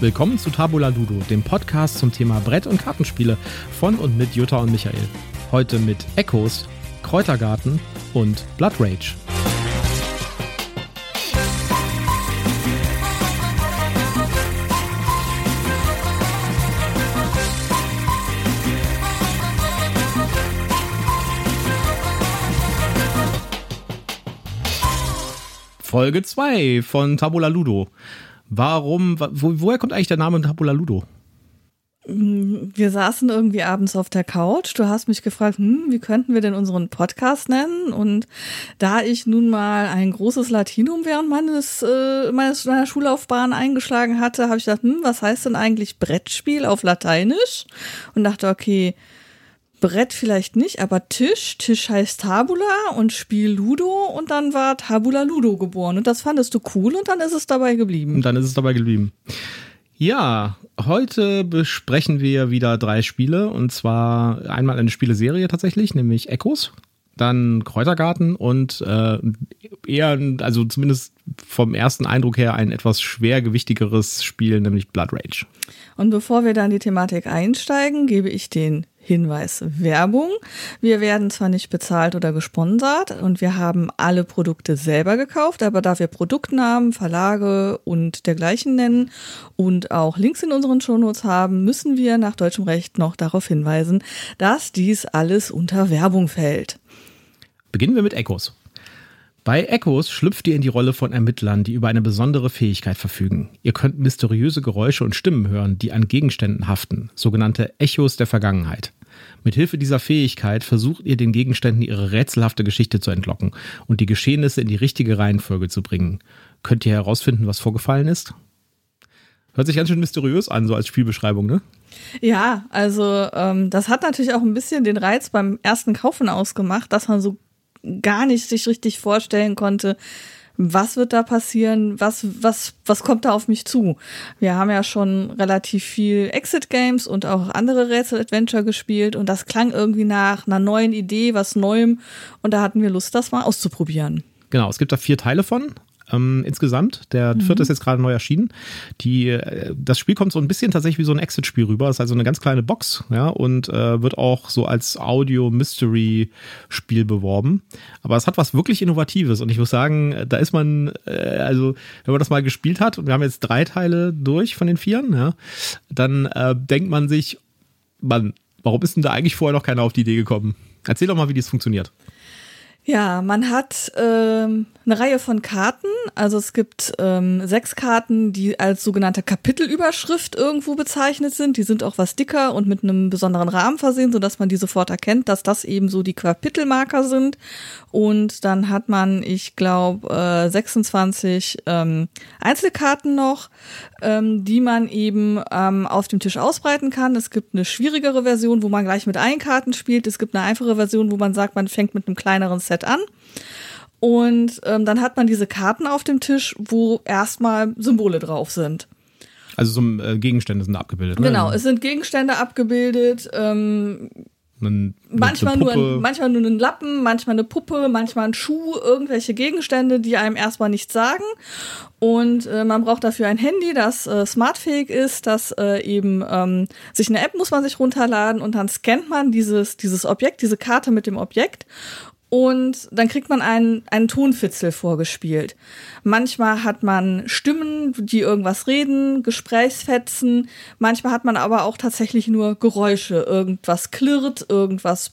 Willkommen zu Tabula Ludo, dem Podcast zum Thema Brett- und Kartenspiele von und mit Jutta und Michael. Heute mit Echos, Kräutergarten und Blood Rage. Folge 2 von Tabula Ludo. Warum, wo, woher kommt eigentlich der Name Tabula Ludo? Wir saßen irgendwie abends auf der Couch. Du hast mich gefragt, hm, wie könnten wir denn unseren Podcast nennen? Und da ich nun mal ein großes Latinum während meines, äh, meines meiner Schullaufbahn eingeschlagen hatte, habe ich gedacht, hm, was heißt denn eigentlich Brettspiel auf Lateinisch? Und dachte, okay, Brett vielleicht nicht, aber Tisch. Tisch heißt Tabula und Spiel Ludo und dann war Tabula Ludo geboren und das fandest du cool und dann ist es dabei geblieben. Und dann ist es dabei geblieben. Ja, heute besprechen wir wieder drei Spiele und zwar einmal eine Spieleserie tatsächlich, nämlich Echos, dann Kräutergarten und äh, eher, also zumindest vom ersten Eindruck her, ein etwas schwergewichtigeres Spiel, nämlich Blood Rage. Und bevor wir dann die Thematik einsteigen, gebe ich den Hinweis Werbung. Wir werden zwar nicht bezahlt oder gesponsert und wir haben alle Produkte selber gekauft, aber da wir Produktnamen, Verlage und dergleichen nennen und auch Links in unseren Shownotes haben, müssen wir nach deutschem Recht noch darauf hinweisen, dass dies alles unter Werbung fällt. Beginnen wir mit Echos. Bei Echos schlüpft ihr in die Rolle von Ermittlern, die über eine besondere Fähigkeit verfügen. Ihr könnt mysteriöse Geräusche und Stimmen hören, die an Gegenständen haften, sogenannte Echos der Vergangenheit. Mithilfe dieser Fähigkeit versucht ihr den Gegenständen ihre rätselhafte Geschichte zu entlocken und die Geschehnisse in die richtige Reihenfolge zu bringen. Könnt ihr herausfinden, was vorgefallen ist? Hört sich ganz schön mysteriös an, so als Spielbeschreibung, ne? Ja, also ähm, das hat natürlich auch ein bisschen den Reiz beim ersten Kaufen ausgemacht, dass man so gar nicht sich richtig vorstellen konnte, was wird da passieren, was, was, was kommt da auf mich zu. Wir haben ja schon relativ viel Exit-Games und auch andere Rätsel-Adventure gespielt und das klang irgendwie nach einer neuen Idee, was Neuem und da hatten wir Lust, das mal auszuprobieren. Genau, es gibt da vier Teile von ähm, insgesamt. Der mhm. vierte ist jetzt gerade neu erschienen. Die, äh, das Spiel kommt so ein bisschen tatsächlich wie so ein Exit-Spiel rüber. Das ist also eine ganz kleine Box, ja, und äh, wird auch so als Audio-Mystery-Spiel beworben. Aber es hat was wirklich Innovatives und ich muss sagen, da ist man, äh, also, wenn man das mal gespielt hat und wir haben jetzt drei Teile durch von den vieren, ja, dann äh, denkt man sich, man, warum ist denn da eigentlich vorher noch keiner auf die Idee gekommen? Erzähl doch mal, wie das funktioniert. Ja, man hat ähm, eine Reihe von Karten. Also es gibt ähm, sechs Karten, die als sogenannte Kapitelüberschrift irgendwo bezeichnet sind. Die sind auch was dicker und mit einem besonderen Rahmen versehen, sodass man die sofort erkennt, dass das eben so die Kapitelmarker sind. Und dann hat man, ich glaube, äh, 26 ähm, Einzelkarten noch, ähm, die man eben ähm, auf dem Tisch ausbreiten kann. Es gibt eine schwierigere Version, wo man gleich mit allen Karten spielt. Es gibt eine einfache Version, wo man sagt, man fängt mit einem kleineren Set an. Und ähm, dann hat man diese Karten auf dem Tisch, wo erstmal Symbole drauf sind. Also so äh, Gegenstände sind abgebildet. Ne? Genau, es sind Gegenstände abgebildet. Ähm, einen, manchmal, nur ein, manchmal nur ein Lappen, manchmal eine Puppe, manchmal ein Schuh, irgendwelche Gegenstände, die einem erstmal nichts sagen. Und äh, man braucht dafür ein Handy, das äh, smartfähig ist, das äh, eben ähm, sich eine App muss man sich runterladen und dann scannt man dieses, dieses Objekt, diese Karte mit dem Objekt und dann kriegt man einen, einen Tonfitzel vorgespielt. Manchmal hat man Stimmen, die irgendwas reden, Gesprächsfetzen. Manchmal hat man aber auch tatsächlich nur Geräusche. Irgendwas klirrt, irgendwas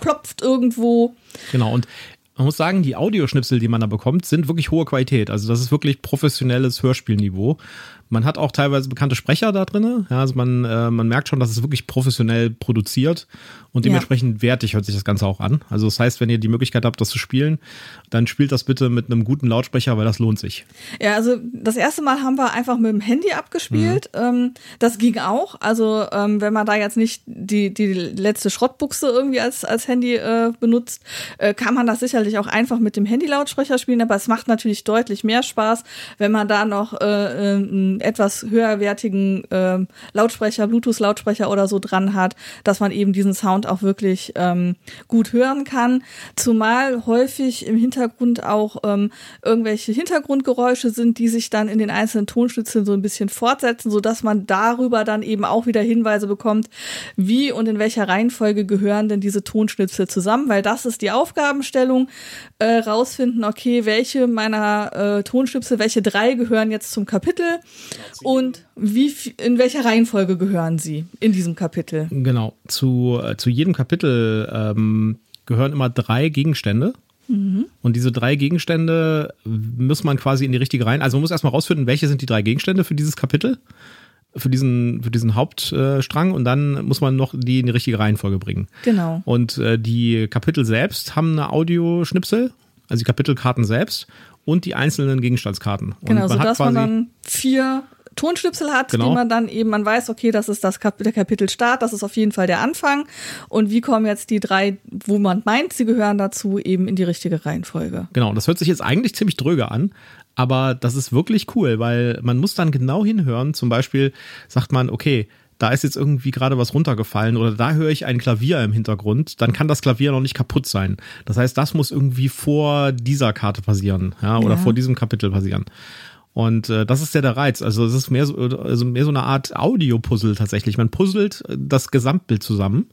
klopft irgendwo. Genau, und man muss sagen, die Audioschnipsel, die man da bekommt, sind wirklich hohe Qualität. Also das ist wirklich professionelles Hörspielniveau. Man hat auch teilweise bekannte Sprecher da drin. Ja, also man, äh, man merkt schon, dass es wirklich professionell produziert und dementsprechend ja. wertig hört sich das Ganze auch an. Also das heißt, wenn ihr die Möglichkeit habt, das zu spielen, dann spielt das bitte mit einem guten Lautsprecher, weil das lohnt sich. Ja, also das erste Mal haben wir einfach mit dem Handy abgespielt. Mhm. Ähm, das ging auch. Also ähm, wenn man da jetzt nicht die, die letzte Schrottbuchse irgendwie als, als Handy äh, benutzt, äh, kann man das sicherlich auch einfach mit dem Handy-Lautsprecher spielen. Aber es macht natürlich deutlich mehr Spaß, wenn man da noch äh, ein etwas höherwertigen ähm, Lautsprecher, Bluetooth-Lautsprecher oder so dran hat, dass man eben diesen Sound auch wirklich ähm, gut hören kann. Zumal häufig im Hintergrund auch ähm, irgendwelche Hintergrundgeräusche sind, die sich dann in den einzelnen Tonschnitzeln so ein bisschen fortsetzen, so dass man darüber dann eben auch wieder Hinweise bekommt, wie und in welcher Reihenfolge gehören denn diese Tonschnitzel zusammen, weil das ist die Aufgabenstellung, äh, rausfinden, okay, welche meiner äh, Tonschnipsel, welche drei gehören jetzt zum Kapitel und wie in welcher Reihenfolge gehören sie in diesem Kapitel. Genau, zu, äh, zu jedem Kapitel ähm, gehören immer drei Gegenstände. Mhm. Und diese drei Gegenstände muss man quasi in die richtige Reihenfolge. Also man muss erstmal rausfinden, welche sind die drei Gegenstände für dieses Kapitel für diesen, für diesen Hauptstrang und dann muss man noch die in die richtige Reihenfolge bringen. Genau. Und äh, die Kapitel selbst haben eine Audioschnipsel, also die Kapitelkarten selbst und die einzelnen Gegenstandskarten. Genau, und man sodass man dann vier Tonschnipsel hat, genau. die man dann eben, man weiß, okay, das ist das Kap der Kapitelstart, das ist auf jeden Fall der Anfang. Und wie kommen jetzt die drei, wo man meint, sie gehören dazu, eben in die richtige Reihenfolge. Genau, das hört sich jetzt eigentlich ziemlich dröge an, aber das ist wirklich cool, weil man muss dann genau hinhören. Zum Beispiel sagt man, okay, da ist jetzt irgendwie gerade was runtergefallen oder da höre ich ein Klavier im Hintergrund, dann kann das Klavier noch nicht kaputt sein. Das heißt, das muss irgendwie vor dieser Karte passieren, ja, oder ja. vor diesem Kapitel passieren. Und äh, das ist ja der Reiz. Also es ist mehr so, also mehr so eine Art Audio-Puzzle tatsächlich. Man puzzelt das Gesamtbild zusammen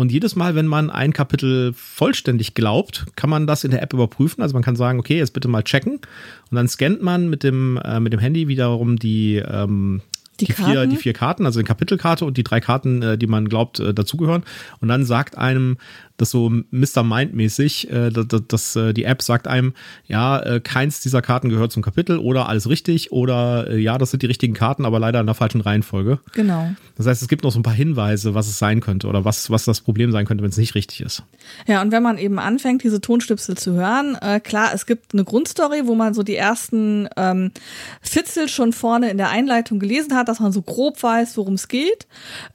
und jedes Mal, wenn man ein Kapitel vollständig glaubt, kann man das in der App überprüfen. Also man kann sagen, okay, jetzt bitte mal checken. Und dann scannt man mit dem, äh, mit dem Handy wiederum die, ähm, die, die vier, die vier Karten, also die Kapitelkarte und die drei Karten, äh, die man glaubt, äh, dazugehören. Und dann sagt einem das so Mr. Mind-mäßig, äh, dass, dass äh, die App sagt einem, ja, äh, keins dieser Karten gehört zum Kapitel oder alles richtig oder äh, ja, das sind die richtigen Karten, aber leider in der falschen Reihenfolge. Genau. Das heißt, es gibt noch so ein paar Hinweise, was es sein könnte oder was, was das Problem sein könnte, wenn es nicht richtig ist. Ja, und wenn man eben anfängt, diese Tonstipsel zu hören, äh, klar, es gibt eine Grundstory, wo man so die ersten ähm, Fitzel schon vorne in der Einleitung gelesen hat, dass man so grob weiß, worum es geht.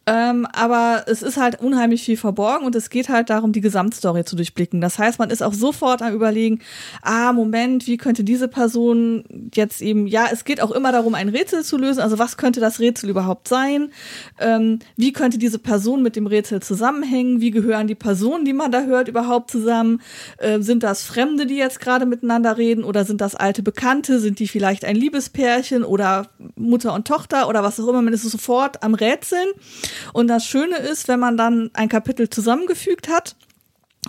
Ähm, aber es ist halt unheimlich viel verborgen und es geht halt darum, die Gesamtstory zu durchblicken. Das heißt, man ist auch sofort am überlegen, ah, Moment, wie könnte diese Person jetzt eben, ja, es geht auch immer darum, ein Rätsel zu lösen. Also was könnte das Rätsel überhaupt sein? Ähm, wie könnte diese Person mit dem Rätsel zusammenhängen? Wie gehören die Personen, die man da hört, überhaupt zusammen? Äh, sind das Fremde, die jetzt gerade miteinander reden oder sind das alte Bekannte? Sind die vielleicht ein Liebespärchen oder Mutter und Tochter oder was auch immer? Man ist sofort am Rätseln. Und das Schöne ist, wenn man dann ein Kapitel zusammengefügt hat,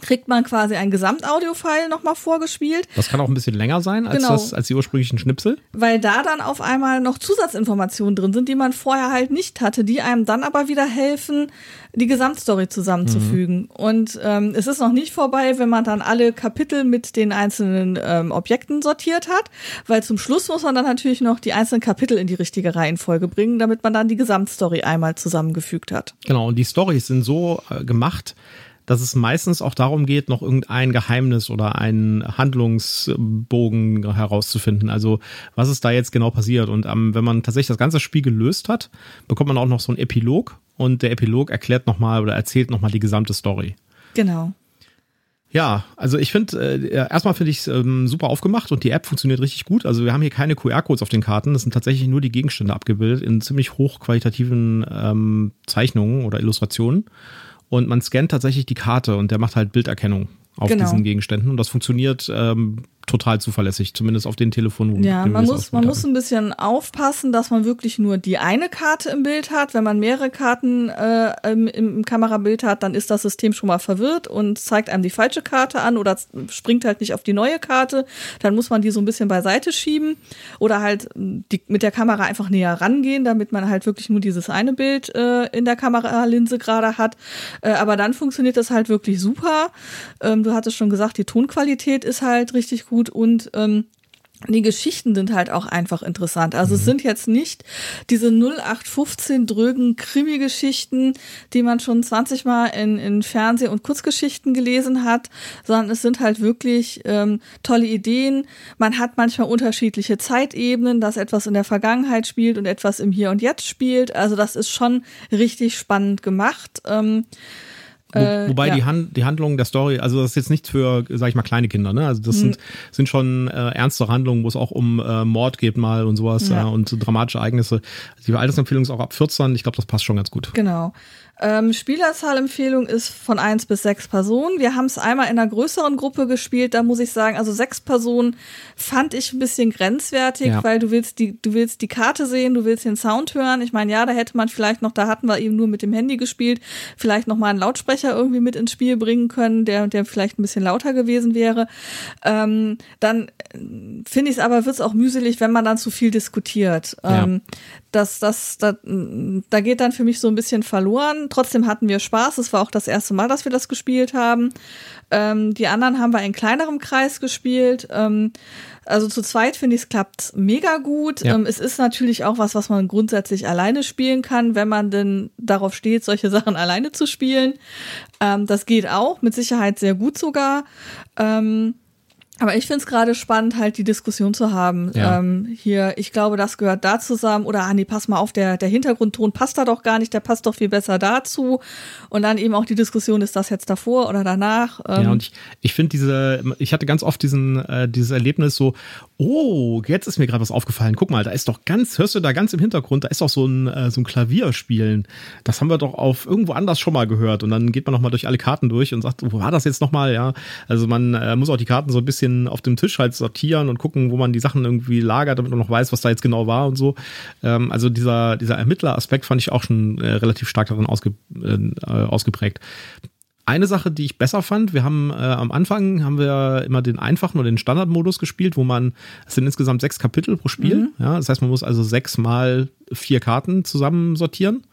kriegt man quasi ein Gesamtaudio-File nochmal vorgespielt. Das kann auch ein bisschen länger sein als, genau. das, als die ursprünglichen Schnipsel. Weil da dann auf einmal noch Zusatzinformationen drin sind, die man vorher halt nicht hatte, die einem dann aber wieder helfen, die Gesamtstory zusammenzufügen. Mhm. Und ähm, es ist noch nicht vorbei, wenn man dann alle Kapitel mit den einzelnen ähm, Objekten sortiert hat, weil zum Schluss muss man dann natürlich noch die einzelnen Kapitel in die richtige Reihenfolge bringen, damit man dann die Gesamtstory einmal zusammengefügt hat. Genau, und die Storys sind so äh, gemacht, dass es meistens auch darum geht, noch irgendein Geheimnis oder einen Handlungsbogen herauszufinden. Also was ist da jetzt genau passiert? Und ähm, wenn man tatsächlich das ganze Spiel gelöst hat, bekommt man auch noch so einen Epilog und der Epilog erklärt nochmal oder erzählt nochmal die gesamte Story. Genau. Ja, also ich finde, äh, erstmal finde ich es ähm, super aufgemacht und die App funktioniert richtig gut. Also wir haben hier keine QR-Codes auf den Karten, das sind tatsächlich nur die Gegenstände abgebildet in ziemlich hochqualitativen ähm, Zeichnungen oder Illustrationen und man scannt tatsächlich die Karte und der macht halt Bilderkennung auf genau. diesen Gegenständen und das funktioniert ähm, total zuverlässig, zumindest auf den Telefonen. Ja, man muss, man muss ein bisschen aufpassen, dass man wirklich nur die eine Karte im Bild hat. Wenn man mehrere Karten äh, im, im Kamerabild hat, dann ist das System schon mal verwirrt und zeigt einem die falsche Karte an oder springt halt nicht auf die neue Karte. Dann muss man die so ein bisschen beiseite schieben oder halt die, mit der Kamera einfach näher rangehen, damit man halt wirklich nur dieses eine Bild äh, in der Kameralinse gerade hat. Äh, aber dann funktioniert das halt wirklich super. Ähm, du hattest schon gesagt, die Tonqualität ist halt richtig gut gut und ähm, die Geschichten sind halt auch einfach interessant. Also mhm. es sind jetzt nicht diese 0815 drögen Krimi-Geschichten, die man schon 20 Mal in, in Fernseh- und Kurzgeschichten gelesen hat, sondern es sind halt wirklich ähm, tolle Ideen. Man hat manchmal unterschiedliche Zeitebenen, dass etwas in der Vergangenheit spielt und etwas im Hier und Jetzt spielt. Also das ist schon richtig spannend gemacht. Ähm, Wo, äh, wobei ja. die, Hand, die Handlung der Story, also das ist jetzt nicht für, sag ich mal, kleine Kinder, ne? Also das hm. sind, sind schon äh, ernste Handlungen, wo es auch um äh, Mord geht mal und sowas ja. äh, und so dramatische Ereignisse. Die Altersempfehlung ist auch ab 14, ich glaube, das passt schon ganz gut. Genau. Ähm, Spielerzahlempfehlung ist von eins bis sechs Personen. Wir haben es einmal in einer größeren Gruppe gespielt. Da muss ich sagen, also sechs Personen fand ich ein bisschen grenzwertig, ja. weil du willst die, du willst die Karte sehen, du willst den Sound hören. Ich meine, ja, da hätte man vielleicht noch, da hatten wir eben nur mit dem Handy gespielt, vielleicht noch mal einen Lautsprecher irgendwie mit ins Spiel bringen können, der, der vielleicht ein bisschen lauter gewesen wäre. Ähm, dann äh, finde ich es aber, wird es auch mühselig, wenn man dann zu viel diskutiert. Ja. Ähm, das, das, das, da geht dann für mich so ein bisschen verloren. Trotzdem hatten wir Spaß. Es war auch das erste Mal, dass wir das gespielt haben. Ähm, die anderen haben wir in kleinerem Kreis gespielt. Ähm, also zu zweit finde ich es klappt mega gut. Ja. Ähm, es ist natürlich auch was, was man grundsätzlich alleine spielen kann, wenn man denn darauf steht, solche Sachen alleine zu spielen. Ähm, das geht auch, mit Sicherheit sehr gut sogar. Ähm, aber ich finde es gerade spannend, halt die Diskussion zu haben. Ja. Ähm, hier, ich glaube, das gehört da zusammen. Oder, ah nee, pass mal auf, der, der Hintergrundton passt da doch gar nicht, der passt doch viel besser dazu. Und dann eben auch die Diskussion, ist das jetzt davor oder danach? Ähm, ja, und ich, ich finde diese, ich hatte ganz oft diesen, äh, dieses Erlebnis so, oh, jetzt ist mir gerade was aufgefallen. Guck mal, da ist doch ganz, hörst du da ganz im Hintergrund, da ist doch so ein, äh, so ein Klavierspielen. Das haben wir doch auf irgendwo anders schon mal gehört. Und dann geht man nochmal durch alle Karten durch und sagt, wo war das jetzt nochmal? Ja, also man äh, muss auch die Karten so ein bisschen bisschen auf dem Tisch halt sortieren und gucken, wo man die Sachen irgendwie lagert, damit man noch weiß, was da jetzt genau war und so. Ähm, also dieser, dieser Ermittleraspekt fand ich auch schon äh, relativ stark darin ausge, äh, ausgeprägt. Eine Sache, die ich besser fand, wir haben äh, am Anfang haben wir immer den einfachen oder den Standardmodus gespielt, wo man, es sind insgesamt sechs Kapitel pro Spiel. Mhm. Ja, das heißt, man muss also sechs mal vier Karten zusammen sortieren.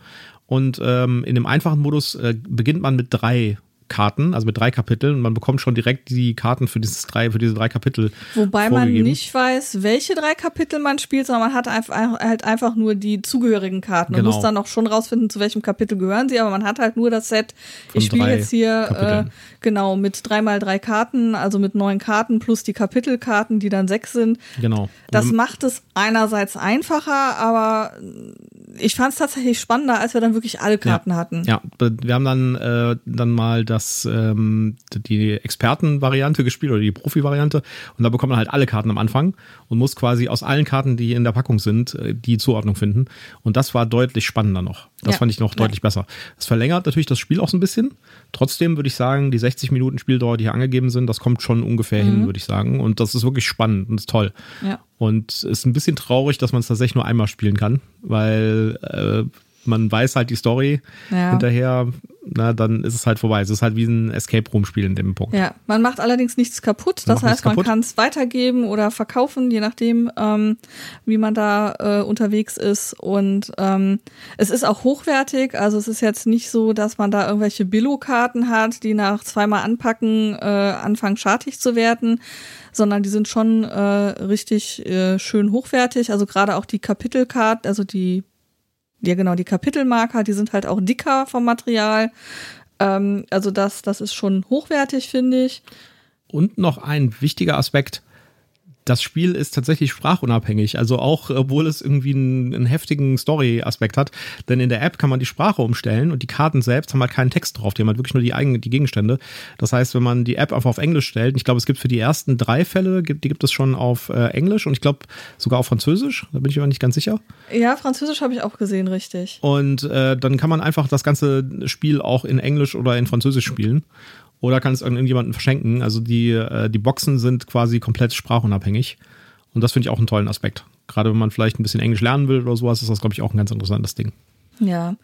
Und ähm, in dem einfachen Modus äh, beginnt man mit drei Karten, also mit drei Kapiteln. Und man bekommt schon direkt die Karten für dieses drei, für diese drei Kapitel. Wobei man nicht weiß, welche drei Kapitel man spielt, sondern man hat einfach, halt einfach nur die zugehörigen Karten genau. und muss dann auch schon rausfinden, zu welchem Kapitel gehören sie, aber man hat halt nur das Set. Von ich spiele jetzt hier äh, genau mit drei mal drei Karten, also mit neun Karten plus die Kapitelkarten, die dann sechs sind. Genau. Das macht es einerseits einfacher, aber ich fand es tatsächlich spannender, als wir dann wirklich alle Karten ja. hatten. Ja, wir haben dann, äh, dann mal das, ähm, die Expertenvariante gespielt oder die Profi-Variante und da bekommt man halt alle Karten am Anfang und muss quasi aus allen Karten, die in der Packung sind, äh, die Zuordnung finden. Und das war deutlich spannender noch. Das ja. fand ich noch deutlich ja. besser. Es verlängert natürlich das Spiel auch so ein bisschen. Trotzdem würde ich sagen, die 60 Minuten Spieldauer, die hier angegeben sind, das kommt schon ungefähr mhm. hin, würde ich sagen. Und das ist wirklich spannend und ist toll. Ja. Und es ist ein bisschen traurig, dass man es tatsächlich nur einmal spielen kann, weil äh, man weiß halt die Story ja. hinterher, na, dann ist es halt vorbei. Es ist halt wie ein Escape Room Spiel in dem Punkt. Ja, man macht allerdings nichts kaputt. Das heißt, man kann es weitergeben oder verkaufen, je nachdem, ähm, wie man da äh, unterwegs ist. Und ähm, es ist auch hochwertig. Also es ist jetzt nicht so, dass man da irgendwelche Billo-Karten hat, die nach zweimal anpacken äh, anfangen schartig zu werden sondern die sind schon äh, richtig äh, schön hochwertig. Also gerade auch die Kapitelkarten, also die ja genau, die Kapitelmarker, die sind halt auch dicker vom Material. Ähm, also das, das ist schon hochwertig, finde ich. Und noch ein wichtiger Aspekt, das Spiel ist tatsächlich sprachunabhängig. Also auch, obwohl es irgendwie einen, einen heftigen Story-Aspekt hat. Denn in der App kann man die Sprache umstellen und die Karten selbst haben halt keinen Text drauf. Die haben halt wirklich nur die eigenen, die Gegenstände. Das heißt, wenn man die App einfach auf Englisch stellt, ich glaube, es gibt für die ersten drei Fälle, die gibt es schon auf äh, Englisch und ich glaube sogar auf Französisch. Da bin ich aber nicht ganz sicher. Ja, Französisch habe ich auch gesehen, richtig. Und äh, dann kann man einfach das ganze Spiel auch in Englisch oder in Französisch spielen oder kann es irgendjemandem verschenken. Also die, äh, die Boxen sind quasi komplett sprachunabhängig. Und das finde ich auch einen tollen Aspekt. Gerade wenn man vielleicht ein bisschen Englisch lernen will oder sowas, ist das, glaube ich, auch ein ganz interessantes Ding. Ja,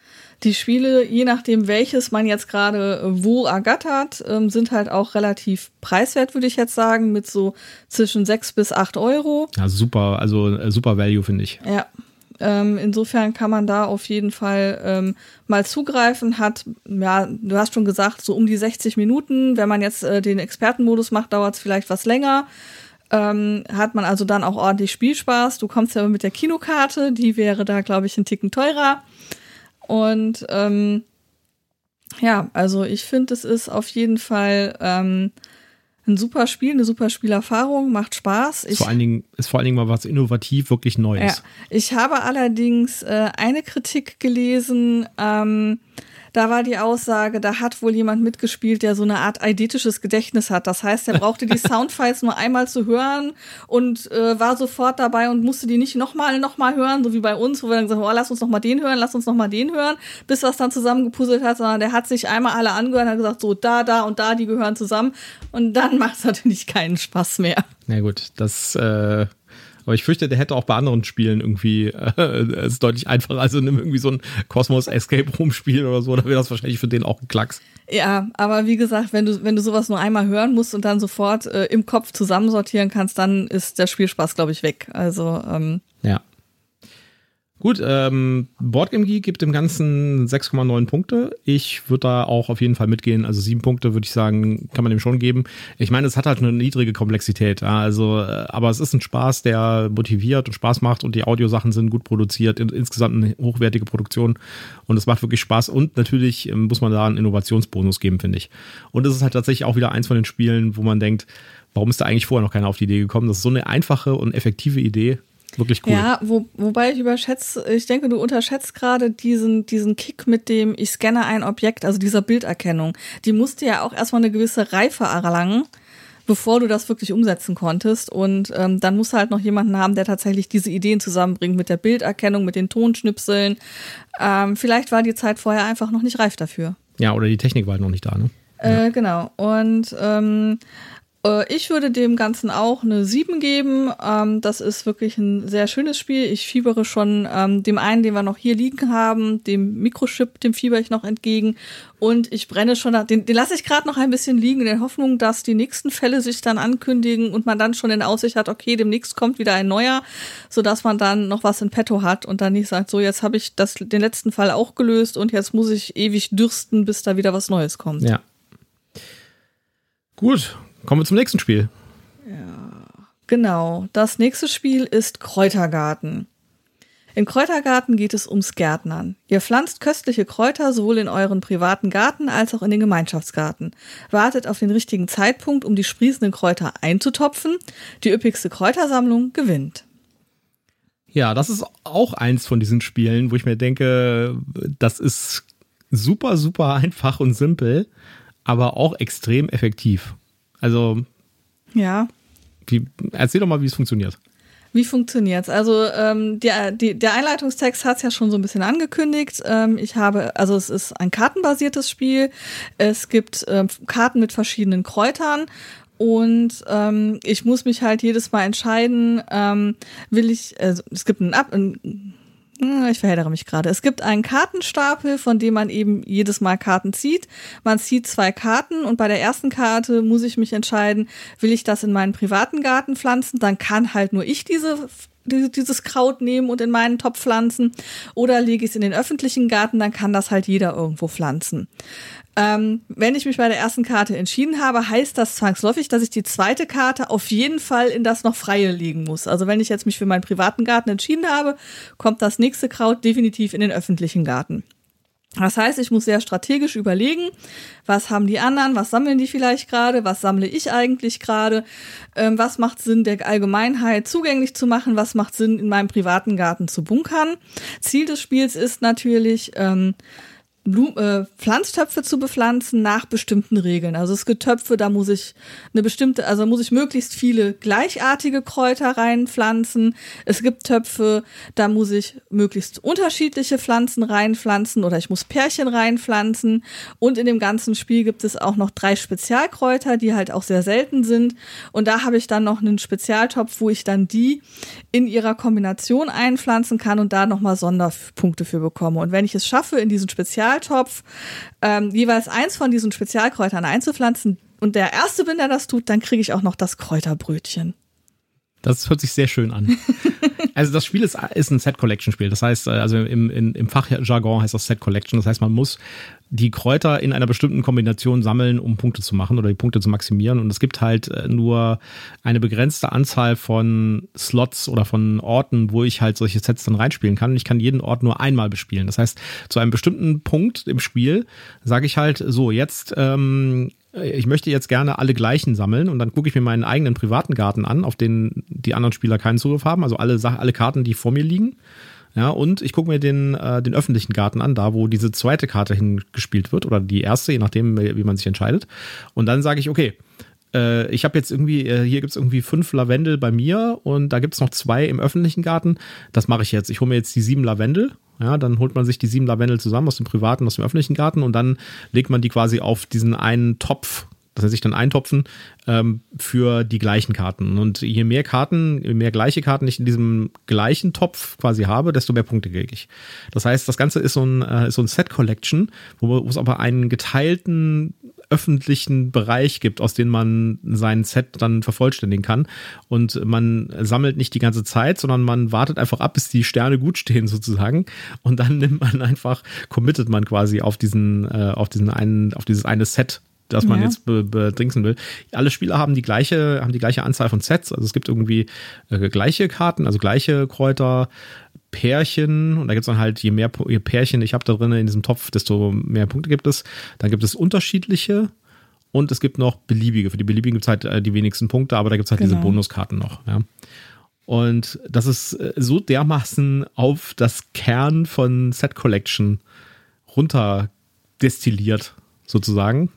die Spiele, je nachdem welches man jetzt gerade wo ergattert, ähm, sind halt auch relativ preiswert, würde ich jetzt sagen, mit so zwischen sechs bis acht Euro. Ja, super, also äh, super Value, finde ich. Ja, ähm, insofern kann man da auf jeden Fall ähm, mal zugreifen. Hat, ja, du hast schon gesagt, so um die 60 Minuten. Wenn man jetzt äh, den Expertenmodus macht, dauert es vielleicht was länger. Ähm, hat man also dann auch ordentlich Spielspaß. Du kommst ja mit der Kinokarte, die wäre da, glaube ich, ein Ticken teurer. Und ähm, ja, also ich finde, es ist auf jeden Fall ähm, ein super Spiel, eine super Spielerfahrung, macht Spaß. Ich, vor allen Dingen, ist vor allen Dingen mal was innovativ, wirklich Neues. Ja. Ich habe allerdings äh, eine Kritik gelesen, ähm, da war die Aussage, da hat wohl jemand mitgespielt, der so eine Art eidetisches Gedächtnis hat. Das heißt, er brauchte die Soundfiles nur einmal zu hören und äh, war sofort dabei und musste die nicht nochmal, nochmal hören, so wie bei uns, wo wir dann gesagt haben, oh, lass uns nochmal den hören, lass uns nochmal den hören, bis was dann zusammengepuzzelt hat, sondern der hat sich einmal alle angehört und hat gesagt, so da, da und da, die gehören zusammen. Und dann macht es natürlich keinen Spaß mehr. Na gut, das äh, aber ich fürchte, der hätte auch bei anderen Spielen irgendwie äh, es ist deutlich einfacher. Also nimm irgendwie so ein Cosmos Escape Room Spiel oder so, da wäre das wahrscheinlich für den auch ein Klacks. Ja, aber wie gesagt, wenn du, wenn du sowas nur einmal hören musst und dann sofort äh, im Kopf zusammensortieren kannst, dann ist der Spielspaß, glaube ich, weg. Also, ähm. Gut, ähm, Boardgame Geek gibt dem Ganzen 6,9 Punkte. Ich würde da auch auf jeden Fall mitgehen. Also sieben Punkte würde ich sagen, kann man dem schon geben. Ich meine, es hat halt eine niedrige Komplexität. Also, äh, aber es ist ein Spaß, der motiviert und Spaß macht und die Audiosachen sind gut produziert. In, insgesamt eine hochwertige Produktion und es macht wirklich Spaß. Und natürlich ähm, muss man da einen Innovationsbonus geben, finde ich. Und es ist halt tatsächlich auch wieder eins von den Spielen, wo man denkt, warum ist da eigentlich vorher noch keiner auf die Idee gekommen? Das ist so eine einfache und effektive Idee Wirklich cool. Ja, wo, wobei ich überschätze, ich denke, du unterschätzt gerade diesen, diesen Kick mit dem, ich scanne ein Objekt, also dieser Bilderkennung. Die musste ja auch erstmal eine gewisse Reife erlangen, bevor du das wirklich umsetzen konntest. Und ähm, dann musst du halt noch jemanden haben, der tatsächlich diese Ideen zusammenbringt mit der Bilderkennung, mit den Tonschnipseln. Ähm, vielleicht war die Zeit vorher einfach noch nicht reif dafür. Ja, oder die Technik war halt noch nicht da, ne? Äh, genau. Und ähm, äh, ich würde dem Ganzen auch eine 7 geben. Ähm, das ist wirklich ein sehr schönes Spiel. Ich fiebere schon ähm, dem einen, den wir noch hier liegen haben, dem Mikrochip, dem fieber ich noch entgegen. Und ich brenne schon, den, den lasse ich gerade noch ein bisschen liegen, in der Hoffnung, dass die nächsten Fälle sich dann ankündigen und man dann schon in Aussicht hat, okay, demnächst kommt wieder ein neuer, sodass man dann noch was in petto hat und dann nicht sagt, so, jetzt habe ich das, den letzten Fall auch gelöst und jetzt muss ich ewig dürsten, bis da wieder was Neues kommt. Ja. Gut, Kommen wir zum nächsten Spiel. Ja, genau. Das nächste Spiel ist Kräutergarten. Im Kräutergarten geht es ums Gärtnern. Ihr pflanzt köstliche Kräuter sowohl in euren privaten Garten als auch in den Gemeinschaftsgarten. Wartet auf den richtigen Zeitpunkt, um die sprießenden Kräuter einzutopfen. Die üppigste Kräutersammlung gewinnt. Ja, das ist auch eins von diesen Spielen, wo ich mir denke, das ist super, super einfach und simpel, aber auch extrem effektiv. Also. Ja. Wie, erzähl doch mal, wie es funktioniert. Wie funktioniert's? Also ähm, der, die, der Einleitungstext hat's ja schon so ein bisschen angekündigt. Ähm, ich habe, also es ist ein kartenbasiertes Spiel. Es gibt ähm, Karten mit verschiedenen Kräutern und ähm, ich muss mich halt jedes Mal entscheiden, ähm, will ich, also es gibt einen, Ab einen ich verheddere mich gerade. Es gibt einen Kartenstapel, von dem man eben jedes Mal Karten zieht. Man zieht zwei Karten und bei der ersten Karte muss ich mich entscheiden, will ich das in meinen privaten Garten pflanzen? Dann kann halt nur ich diese dieses Kraut nehmen und in meinen Topf pflanzen oder lege ich es in den öffentlichen Garten, dann kann das halt jeder irgendwo pflanzen. Ähm, wenn ich mich bei der ersten Karte entschieden habe, heißt das zwangsläufig, dass ich die zweite Karte auf jeden Fall in das noch Freie legen muss. Also wenn ich jetzt mich für meinen privaten Garten entschieden habe, kommt das nächste Kraut definitiv in den öffentlichen Garten. Das heißt, ich muss sehr strategisch überlegen, was haben die anderen, was sammeln die vielleicht gerade, was sammle ich eigentlich gerade, ähm, was macht Sinn der Allgemeinheit zugänglich zu machen, was macht Sinn in meinem privaten Garten zu bunkern. Ziel des Spiels ist natürlich, ähm, Blum äh, Pflanztöpfe zu bepflanzen nach bestimmten Regeln. Also es gibt Töpfe, da muss ich eine bestimmte, also muss ich möglichst viele gleichartige Kräuter reinpflanzen. Es gibt Töpfe, da muss ich möglichst unterschiedliche Pflanzen reinpflanzen oder ich muss Pärchen reinpflanzen. Und in dem ganzen Spiel gibt es auch noch drei Spezialkräuter, die halt auch sehr selten sind. Und da habe ich dann noch einen Spezialtopf, wo ich dann die in ihrer Kombination einpflanzen kann und da nochmal Sonderpunkte für bekomme. Und wenn ich es schaffe, in diesen Spezial Spezialtopf ähm, jeweils eins von diesen Spezialkräutern einzupflanzen und der Erste bin, der das tut, dann kriege ich auch noch das Kräuterbrötchen. Das hört sich sehr schön an. also das Spiel ist, ist ein Set-Collection-Spiel. Das heißt, also im, im, im Fachjargon heißt das Set-Collection. Das heißt, man muss die Kräuter in einer bestimmten Kombination sammeln, um Punkte zu machen oder die Punkte zu maximieren. Und es gibt halt äh, nur eine begrenzte Anzahl von Slots oder von Orten, wo ich halt solche Sets dann reinspielen kann. Und ich kann jeden Ort nur einmal bespielen. Das heißt, zu einem bestimmten Punkt im Spiel sage ich halt, so, jetzt ähm, ich möchte jetzt gerne alle gleichen sammeln und dann gucke ich mir meinen eigenen privaten Garten an, auf den die anderen Spieler keinen Zugriff haben, also alle, alle Karten, die vor mir liegen. Ja, und ich gucke mir den, äh, den öffentlichen Garten an, da wo diese zweite Karte hingespielt wird oder die erste, je nachdem, wie man sich entscheidet. Und dann sage ich, okay, äh, ich habe jetzt irgendwie, äh, hier gibt es irgendwie fünf Lavendel bei mir und da gibt es noch zwei im öffentlichen Garten. Das mache ich jetzt. Ich hole mir jetzt die sieben Lavendel. Ja, dann holt man sich die sieben Lavendel zusammen aus dem privaten, aus dem öffentlichen Garten und dann legt man die quasi auf diesen einen Topf das heißt, sich dann eintopfen ähm, für die gleichen Karten. Und je mehr Karten, je mehr gleiche Karten ich in diesem gleichen Topf quasi habe, desto mehr Punkte kriege ich. Das heißt, das Ganze ist so ein, äh, ist so ein Set Collection, wo, wo es aber einen geteilten öffentlichen Bereich gibt, aus dem man sein Set dann vervollständigen kann. Und man sammelt nicht die ganze Zeit, sondern man wartet einfach ab, bis die Sterne gut stehen sozusagen. Und dann nimmt man einfach, committet man quasi auf diesen, äh, auf diesen einen, auf dieses eine Set das man ja. jetzt bedingsen will. Alle Spieler haben die gleiche, haben die gleiche Anzahl von Sets. Also es gibt irgendwie äh, gleiche Karten, also gleiche Kräuter, Pärchen und da gibt es dann halt, je mehr je Pärchen ich habe da drin in diesem Topf, desto mehr Punkte gibt es. Dann gibt es unterschiedliche und es gibt noch beliebige. Für die beliebigen gibt es halt äh, die wenigsten Punkte, aber da gibt es halt genau. diese Bonuskarten noch. Ja. Und das ist äh, so dermaßen auf das Kern von Set Collection runter destilliert, sozusagen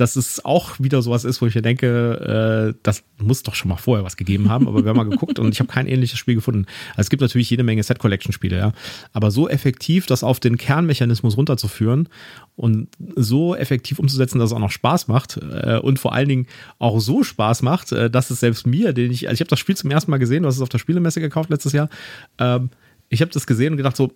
dass es auch wieder sowas ist, wo ich mir denke, äh, das muss doch schon mal vorher was gegeben haben, aber wir haben mal geguckt und ich habe kein ähnliches Spiel gefunden. Also es gibt natürlich jede Menge Set-Collection-Spiele, ja. Aber so effektiv, das auf den Kernmechanismus runterzuführen und so effektiv umzusetzen, dass es auch noch Spaß macht äh, und vor allen Dingen auch so Spaß macht, äh, dass es selbst mir, den ich, also ich habe das Spiel zum ersten Mal gesehen, du hast es auf der Spielemesse gekauft letztes Jahr, ähm, ich habe das gesehen und gedacht so,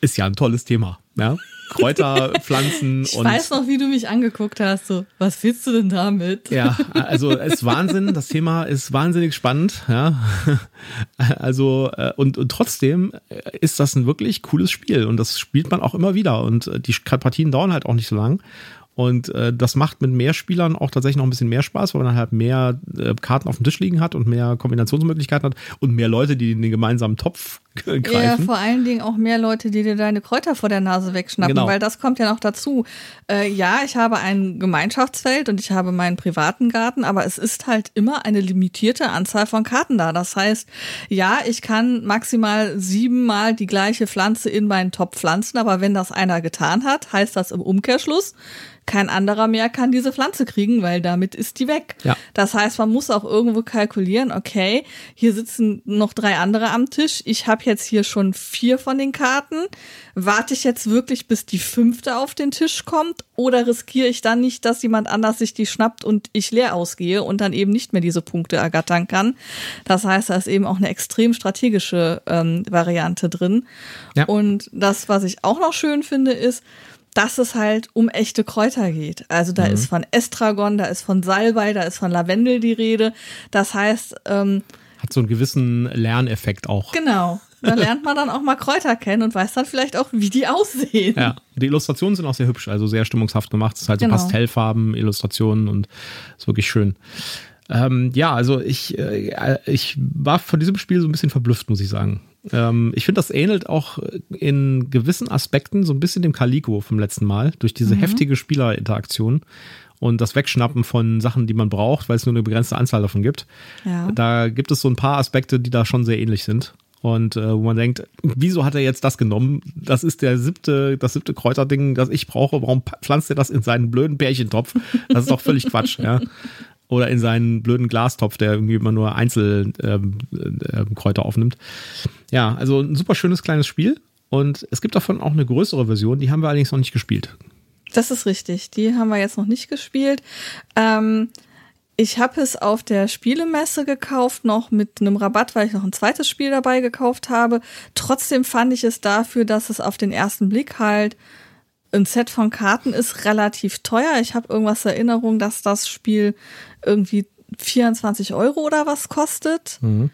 ist ja ein tolles Thema. Ja? Kräuterpflanzen. ich und weiß noch, wie du mich angeguckt hast. So, was willst du denn damit? Ja, also es ist Wahnsinn. Das Thema ist wahnsinnig spannend. Ja, also äh, und, und trotzdem ist das ein wirklich cooles Spiel und das spielt man auch immer wieder und die Partien dauern halt auch nicht so lang. Und äh, das macht mit mehr Spielern auch tatsächlich noch ein bisschen mehr Spaß, weil man halt mehr äh, Karten auf dem Tisch liegen hat und mehr Kombinationsmöglichkeiten hat und mehr Leute, die in den gemeinsamen Topf greifen. Ja, vor allen Dingen auch mehr Leute, die dir deine Kräuter vor der Nase wegschnappen, genau. weil das kommt ja noch dazu. Äh, ja, ich habe ein Gemeinschaftsfeld und ich habe meinen privaten Garten, aber es ist halt immer eine limitierte Anzahl von Karten da. Das heißt, ja, ich kann maximal siebenmal die gleiche Pflanze in meinen Topf pflanzen, aber wenn das einer getan hat, heißt das im Umkehrschluss, kein anderer mehr kann diese Pflanze kriegen, weil damit ist die weg. Ja. Das heißt, man muss auch irgendwo kalkulieren, okay, hier sitzen noch drei andere am Tisch. Ich habe jetzt hier schon vier von den Karten. Warte ich jetzt wirklich, bis die fünfte auf den Tisch kommt? Oder riskiere ich dann nicht, dass jemand anders sich die schnappt und ich leer ausgehe und dann eben nicht mehr diese Punkte ergattern kann? Das heißt, da ist eben auch eine extrem strategische ähm, Variante drin. Ja. Und das, was ich auch noch schön finde, ist, dass es halt um echte Kräuter geht. Also da mhm. ist von Estragon, da ist von Salbei, da ist von Lavendel die Rede. Das heißt, ähm, hat so einen gewissen Lerneffekt auch. Genau. Da lernt man dann auch mal Kräuter kennen und weiß dann vielleicht auch, wie die aussehen. Ja, die Illustrationen sind auch sehr hübsch, also sehr stimmungshaft gemacht. Es ist halt genau. so Pastellfarben, Illustrationen und ist wirklich schön. Ähm, ja, also ich, äh, ich war von diesem Spiel so ein bisschen verblüfft, muss ich sagen. Ähm, ich finde, das ähnelt auch in gewissen Aspekten so ein bisschen dem Calico vom letzten Mal, durch diese mhm. heftige Spielerinteraktion und das Wegschnappen von Sachen, die man braucht, weil es nur eine begrenzte Anzahl davon gibt. Ja. Da gibt es so ein paar Aspekte, die da schon sehr ähnlich sind. Und äh, wo man denkt, wieso hat er jetzt das genommen? Das ist der siebte, das siebte Kräuterding, das ich brauche. Warum pflanzt er das in seinen blöden Bärchentopf? Das ist doch völlig Quatsch, ja oder in seinen blöden Glastopf, der irgendwie immer nur Einzelkräuter ähm, äh, aufnimmt. Ja, also ein super schönes kleines Spiel. Und es gibt davon auch eine größere Version, die haben wir allerdings noch nicht gespielt. Das ist richtig, die haben wir jetzt noch nicht gespielt. Ähm, ich habe es auf der Spielemesse gekauft, noch mit einem Rabatt, weil ich noch ein zweites Spiel dabei gekauft habe. Trotzdem fand ich es dafür, dass es auf den ersten Blick halt ein Set von Karten ist relativ teuer. Ich habe irgendwas Erinnerung, dass das Spiel irgendwie 24 Euro oder was kostet. Mhm.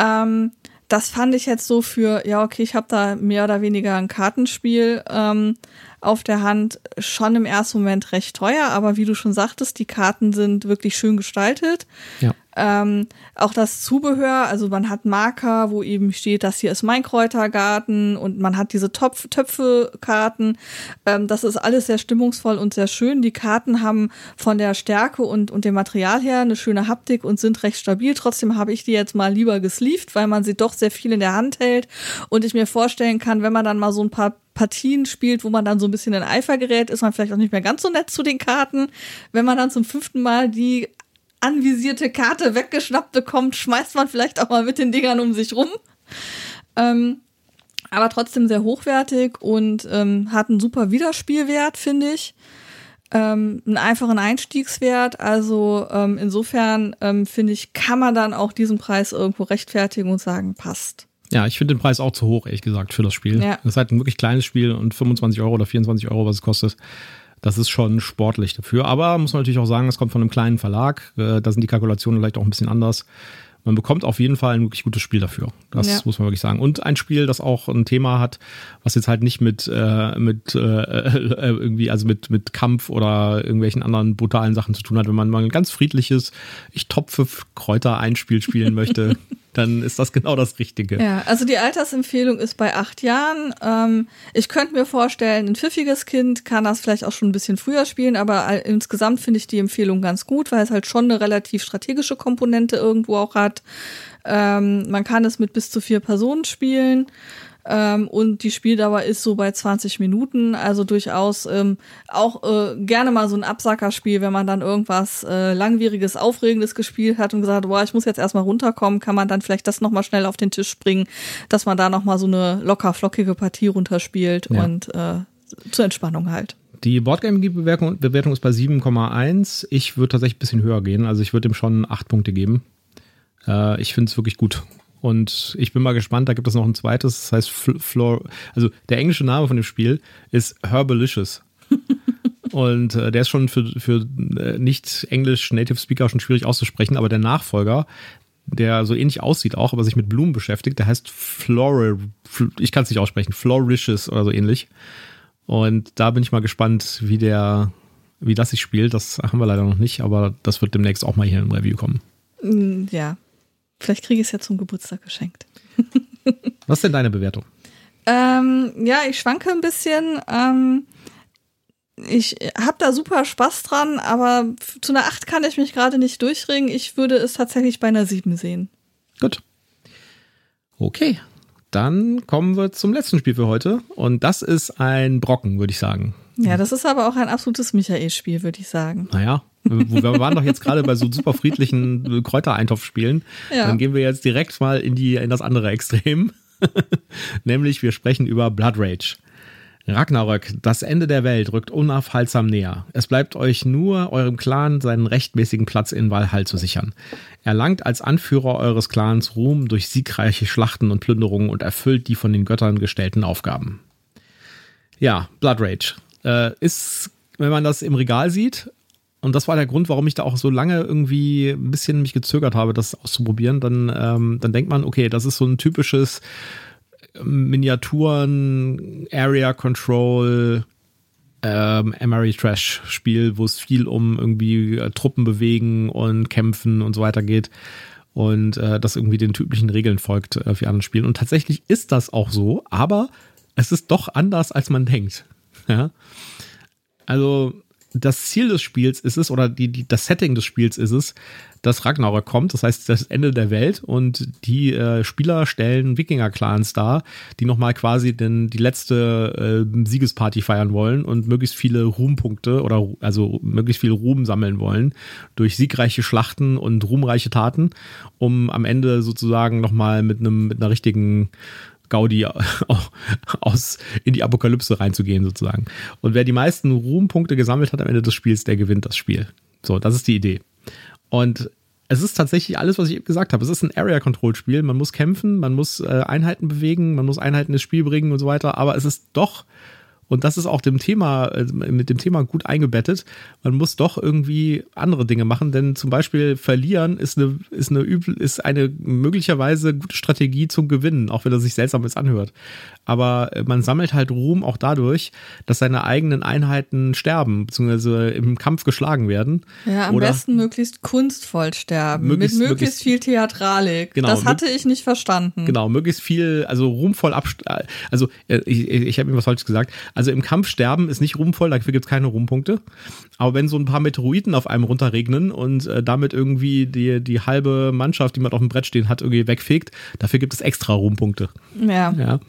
Ähm, das fand ich jetzt so für, ja, okay, ich habe da mehr oder weniger ein Kartenspiel ähm, auf der Hand, schon im ersten Moment recht teuer, aber wie du schon sagtest, die Karten sind wirklich schön gestaltet. Ja. Ähm, auch das Zubehör, also man hat Marker, wo eben steht, das hier ist mein Kräutergarten und man hat diese Topf Töpfe-Karten. Ähm, das ist alles sehr stimmungsvoll und sehr schön. Die Karten haben von der Stärke und, und dem Material her eine schöne Haptik und sind recht stabil. Trotzdem habe ich die jetzt mal lieber gesleeved, weil man sie doch sehr viel in der Hand hält und ich mir vorstellen kann, wenn man dann mal so ein paar Partien spielt, wo man dann so ein bisschen in Eifer gerät, ist man vielleicht auch nicht mehr ganz so nett zu den Karten. Wenn man dann zum fünften Mal die anvisierte Karte weggeschnappt bekommt, schmeißt man vielleicht auch mal mit den Dingern um sich rum. Ähm, aber trotzdem sehr hochwertig und ähm, hat einen super Wiederspielwert, finde ich. Ähm, einen einfachen Einstiegswert. Also ähm, insofern ähm, finde ich, kann man dann auch diesen Preis irgendwo rechtfertigen und sagen, passt. Ja, ich finde den Preis auch zu hoch, ehrlich gesagt, für das Spiel. Ja. Das ist halt ein wirklich kleines Spiel und 25 Euro oder 24 Euro, was es kostet. Das ist schon sportlich dafür. Aber muss man natürlich auch sagen, es kommt von einem kleinen Verlag. Äh, da sind die Kalkulationen vielleicht auch ein bisschen anders. Man bekommt auf jeden Fall ein wirklich gutes Spiel dafür. Das ja. muss man wirklich sagen. Und ein Spiel, das auch ein Thema hat, was jetzt halt nicht mit, äh, mit äh, äh irgendwie, also mit, mit Kampf oder irgendwelchen anderen brutalen Sachen zu tun hat. Wenn man mal ein ganz friedliches, ich topfe Kräuter einspiel spielen möchte, dann ist das genau das Richtige. Ja, also die Altersempfehlung ist bei acht Jahren. Ähm, ich könnte mir vorstellen, ein pfiffiges Kind kann das vielleicht auch schon ein bisschen früher spielen, aber insgesamt finde ich die Empfehlung ganz gut, weil es halt schon eine relativ strategische Komponente irgendwo auch hat. Ähm, man kann es mit bis zu vier Personen spielen. Ähm, und die Spieldauer ist so bei 20 Minuten, also durchaus ähm, auch äh, gerne mal so ein Absackerspiel, wenn man dann irgendwas äh, langwieriges, aufregendes gespielt hat und gesagt, boah, ich muss jetzt erstmal runterkommen, kann man dann vielleicht das nochmal schnell auf den Tisch bringen, dass man da nochmal so eine locker flockige Partie runterspielt ja. und äh, zur Entspannung halt. Die Boardgame-Bewertung Bewertung ist bei 7,1. Ich würde tatsächlich ein bisschen höher gehen. Also ich würde ihm schon 8 Punkte geben. Äh, ich finde es wirklich gut. Und ich bin mal gespannt, da gibt es noch ein zweites, das heißt Flor, also der englische Name von dem Spiel ist Herbalicious. Und äh, der ist schon für, für äh, nicht Englisch Native Speaker schon schwierig auszusprechen, aber der Nachfolger, der so ähnlich aussieht auch, aber sich mit Blumen beschäftigt, der heißt Floral, ich kann es nicht aussprechen, Floricious oder so ähnlich. Und da bin ich mal gespannt, wie der, wie das sich spielt. Das haben wir leider noch nicht, aber das wird demnächst auch mal hier im Review kommen. Mm, ja, Vielleicht kriege ich es ja zum Geburtstag geschenkt. Was ist denn deine Bewertung? Ähm, ja, ich schwanke ein bisschen. Ähm, ich habe da super Spaß dran, aber zu einer 8 kann ich mich gerade nicht durchringen. Ich würde es tatsächlich bei einer 7 sehen. Gut. Okay. Dann kommen wir zum letzten Spiel für heute. Und das ist ein Brocken, würde ich sagen. Ja, das ist aber auch ein absolutes Michael-Spiel, würde ich sagen. Naja, wir waren doch jetzt gerade bei so super friedlichen Kräutereintopfspielen. Ja. Dann gehen wir jetzt direkt mal in, die, in das andere Extrem. Nämlich wir sprechen über Blood Rage. Ragnarök, das Ende der Welt rückt unaufhaltsam näher. Es bleibt euch nur, eurem Clan seinen rechtmäßigen Platz in Valhall zu sichern. Erlangt als Anführer eures Clans Ruhm durch siegreiche Schlachten und Plünderungen und erfüllt die von den Göttern gestellten Aufgaben. Ja, Blood Rage. Äh, ist, wenn man das im Regal sieht, und das war der Grund, warum ich da auch so lange irgendwie ein bisschen mich gezögert habe, das auszuprobieren. Dann, ähm, dann denkt man, okay, das ist so ein typisches ähm, Miniaturen, Area Control, ähm, Emery Trash Spiel, wo es viel um irgendwie äh, Truppen bewegen und kämpfen und so weiter geht. Und äh, das irgendwie den typischen Regeln folgt äh, für andere Spiele. Und tatsächlich ist das auch so, aber es ist doch anders, als man denkt. Ja? Also das Ziel des Spiels ist es, oder die, die, das Setting des Spiels ist es, dass Ragnarök kommt, das heißt das Ende der Welt und die äh, Spieler stellen Wikinger-Clans dar, die nochmal quasi den, die letzte äh, Siegesparty feiern wollen und möglichst viele Ruhmpunkte oder also möglichst viel Ruhm sammeln wollen durch siegreiche Schlachten und ruhmreiche Taten, um am Ende sozusagen nochmal mit einem mit einer richtigen Gaudi aus, in die Apokalypse reinzugehen, sozusagen. Und wer die meisten Ruhmpunkte gesammelt hat am Ende des Spiels, der gewinnt das Spiel. So, das ist die Idee. Und es ist tatsächlich alles, was ich eben gesagt habe. Es ist ein Area-Control-Spiel. Man muss kämpfen, man muss äh, Einheiten bewegen, man muss Einheiten ins Spiel bringen und so weiter. Aber es ist doch Und das ist auch dem Thema, äh, mit dem Thema gut eingebettet. Man muss doch irgendwie andere Dinge machen, denn zum Beispiel verlieren ist eine, ist eine übel, ist eine möglicherweise gute Strategie zum Gewinnen, auch wenn das sich seltsam jetzt anhört. Aber äh, man sammelt halt Ruhm auch dadurch, dass seine eigenen Einheiten sterben, beziehungsweise im Kampf geschlagen werden. Ja, am Oder besten möglichst kunstvoll sterben. Möglichst- mit möglichst, möglichst- viel Theatralik. Genau, das hatte ich nicht verstanden. Genau, möglichst viel, also ruhmvoll ab, also äh, ich, ich habe ihm was falsch gesagt. Also im Kampf sterben ist nicht ruhmvoll, dafür gibt's keine Ruhmpunkte. Aber wenn so ein paar Meteoriten auf einem runterregnen und äh, damit irgendwie die, die halbe Mannschaft, die man auf dem Brett stehen hat, irgendwie wegfegt, dafür gibt es extra Ruhmpunkte. Ja. Ja.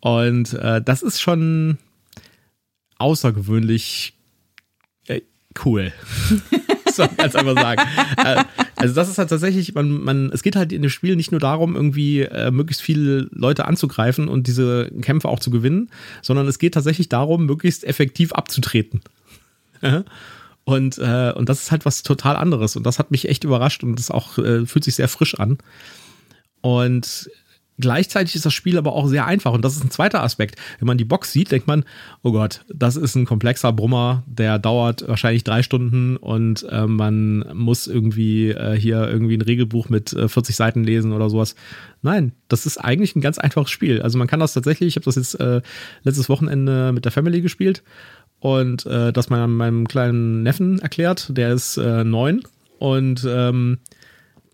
Und äh, das ist schon außergewöhnlich äh, cool. so, ganz einfach sagen. Also das ist halt tatsächlich, man, man, es geht halt in dem Spiel nicht nur darum, irgendwie äh, möglichst viele Leute anzugreifen und diese Kämpfe auch zu gewinnen, sondern es geht tatsächlich darum, möglichst effektiv abzutreten. Und, äh, und das ist halt was total anderes. Und das hat mich echt überrascht und das auch äh, fühlt sich sehr frisch an. Und gleichzeitig ist das Spiel aber auch sehr einfach. Und das ist ein zweiter Aspekt. Wenn man die Box sieht, denkt man, oh Gott, das ist ein komplexer Brummer, der dauert wahrscheinlich drei Stunden und äh, man muss irgendwie äh, hier irgendwie ein Regelbuch mit äh, 40 Seiten lesen oder sowas. Nein, das ist eigentlich ein ganz einfaches Spiel. Also man kann das tatsächlich, ich habe das jetzt äh, letztes Wochenende mit der Family gespielt und äh, das meinem, meinem kleinen Neffen erklärt, der ist äh, neun und ähm,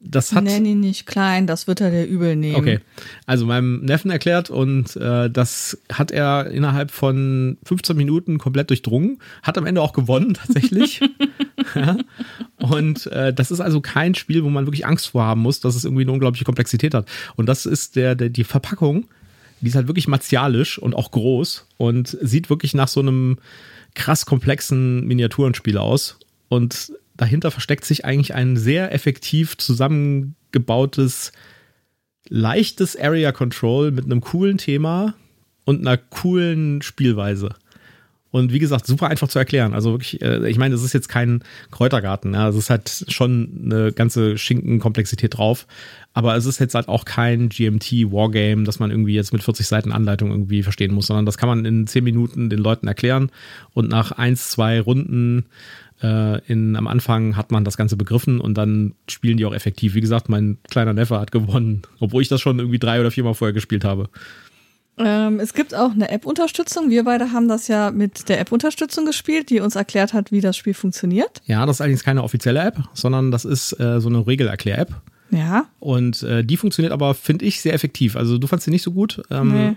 das hat Nenn ihn nicht klein, das wird er dir übel nehmen. Okay, also meinem Neffen erklärt und äh, das hat er innerhalb von 15 Minuten komplett durchdrungen, hat am Ende auch gewonnen tatsächlich. ja. Und äh, das ist also kein Spiel, wo man wirklich Angst vor haben muss, dass es irgendwie eine unglaubliche Komplexität hat. Und das ist der, der die Verpackung, die ist halt wirklich martialisch und auch groß und sieht wirklich nach so einem krass komplexen Miniaturenspiel aus. Und dahinter versteckt sich eigentlich ein sehr effektiv zusammengebautes, leichtes Area Control mit einem coolen Thema und einer coolen Spielweise. Und wie gesagt, super einfach zu erklären. Also wirklich, äh, ich meine, das ist jetzt kein Kräutergarten. Ja, es ist halt schon eine ganze Schinkenkomplexität drauf. Aber es ist jetzt halt auch kein GMT-Wargame, das man irgendwie jetzt mit 40 Seiten Anleitung irgendwie verstehen muss, sondern das kann man in 10 Minuten den Leuten erklären. Und nach eins, zwei Runden in, am Anfang hat man das Ganze begriffen und dann spielen die auch effektiv. Wie gesagt, mein kleiner Neffe hat gewonnen, obwohl ich das schon irgendwie drei oder viermal vorher gespielt habe. Ähm, es gibt auch eine App-Unterstützung. Wir beide haben das ja mit der App-Unterstützung gespielt, die uns erklärt hat, wie das Spiel funktioniert. Ja, das ist allerdings keine offizielle App, sondern das ist äh, so eine Regelerklär-App. Ja. Und äh, die funktioniert aber, finde ich, sehr effektiv. Also du fandst sie nicht so gut. Ähm, Nee.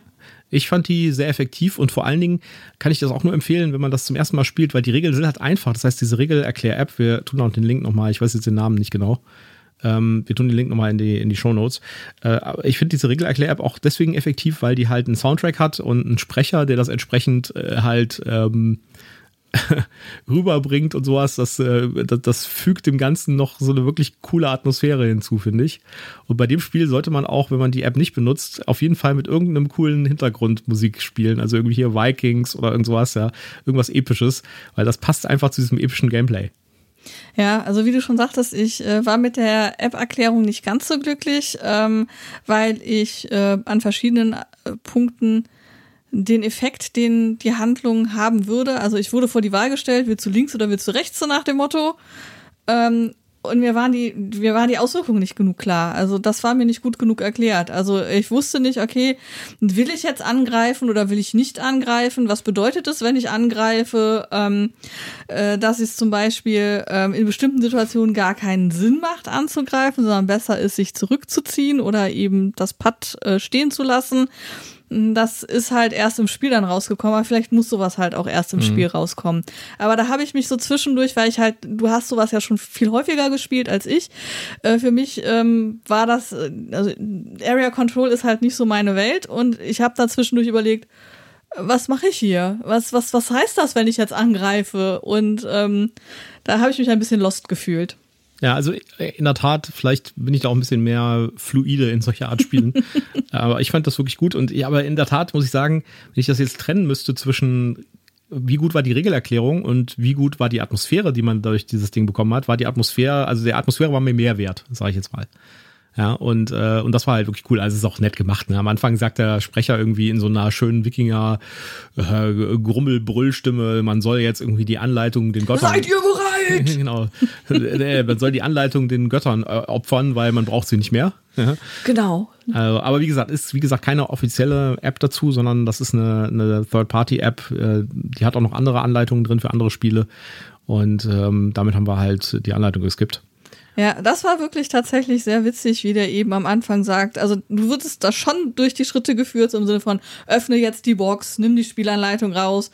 Ich fand die sehr effektiv und vor allen Dingen kann ich das auch nur empfehlen, wenn man das zum ersten Mal spielt, weil die Regeln sind halt einfach. Das heißt, diese Regelerklär-App, wir tun auch den Link nochmal, ich weiß jetzt den Namen nicht genau. Ähm, wir tun den Link nochmal in die, in die Show Notes. Äh, ich finde diese Regelerklär-App auch deswegen effektiv, weil die halt einen Soundtrack hat und einen Sprecher, der das entsprechend äh, halt ähm, rüberbringt und sowas, das, äh, das, das fügt dem Ganzen noch so eine wirklich coole Atmosphäre hinzu, finde ich. Und bei dem Spiel sollte man auch, wenn man die App nicht benutzt, auf jeden Fall mit irgendeinem coolen Hintergrundmusik spielen. Also irgendwie hier Vikings oder irgend sowas, ja. Irgendwas Episches, weil das passt einfach zu diesem epischen Gameplay. Ja, also wie du schon sagtest, ich äh, war mit der App-Erklärung nicht ganz so glücklich, ähm, weil ich äh, an verschiedenen äh, Punkten den Effekt, den die Handlung haben würde. Also ich wurde vor die Wahl gestellt, willst du links oder willst du rechts, so nach dem Motto. Ähm, und mir waren die, mir waren die Auswirkungen nicht genug klar. Also das war mir nicht gut genug erklärt. Also ich wusste nicht, okay, will ich jetzt angreifen oder will ich nicht angreifen? Was bedeutet es, wenn ich angreife? Ähm, äh, dass es zum Beispiel ähm, in bestimmten Situationen gar keinen Sinn macht, anzugreifen, sondern besser ist, sich zurückzuziehen oder eben das Pad äh, stehen zu lassen. Das ist halt erst im Spiel dann rausgekommen, aber vielleicht muss sowas halt auch erst im Spiel rauskommen. Aber da habe ich mich so zwischendurch, weil ich halt, du hast sowas ja schon viel häufiger gespielt als ich. Äh, für mich ähm, war das, äh, also Area Control ist halt nicht so meine Welt und ich habe da zwischendurch überlegt, was mache ich hier? Was, was, was heißt das, wenn ich jetzt angreife? Und ähm, da habe ich mich ein bisschen lost gefühlt. Ja, also in der Tat, vielleicht bin ich da auch ein bisschen mehr fluide in solcher Art Spielen. aber ich fand das wirklich gut. Und ja, aber in der Tat muss ich sagen, wenn ich das jetzt trennen müsste zwischen wie gut war die Regelerklärung und wie gut war die Atmosphäre, die man durch dieses Ding bekommen hat, war die Atmosphäre, also der Atmosphäre war mir mehr wert, sage ich jetzt mal. Ja, und, äh, und das war halt wirklich cool. Also es ist auch nett gemacht. Ne? Am Anfang sagt der Sprecher irgendwie in so einer schönen Wikinger äh, Grummel-Brüllstimme, man soll jetzt irgendwie die Anleitung den Göttern. Seid ihr bereit? genau. Äh, man soll die Anleitung den Göttern äh, opfern, weil man braucht sie nicht mehr. Genau. Also, aber wie gesagt, ist wie gesagt keine offizielle App dazu, sondern das ist eine, eine Third-Party-App. Äh, die hat auch noch andere Anleitungen drin für andere Spiele. Und ähm, damit haben wir halt die Anleitung geskippt. Ja, das war wirklich tatsächlich sehr witzig, wie der eben am Anfang sagt. Also du wurdest da schon durch die Schritte geführt, im Sinne von öffne jetzt die Box, nimm die Spielanleitung raus,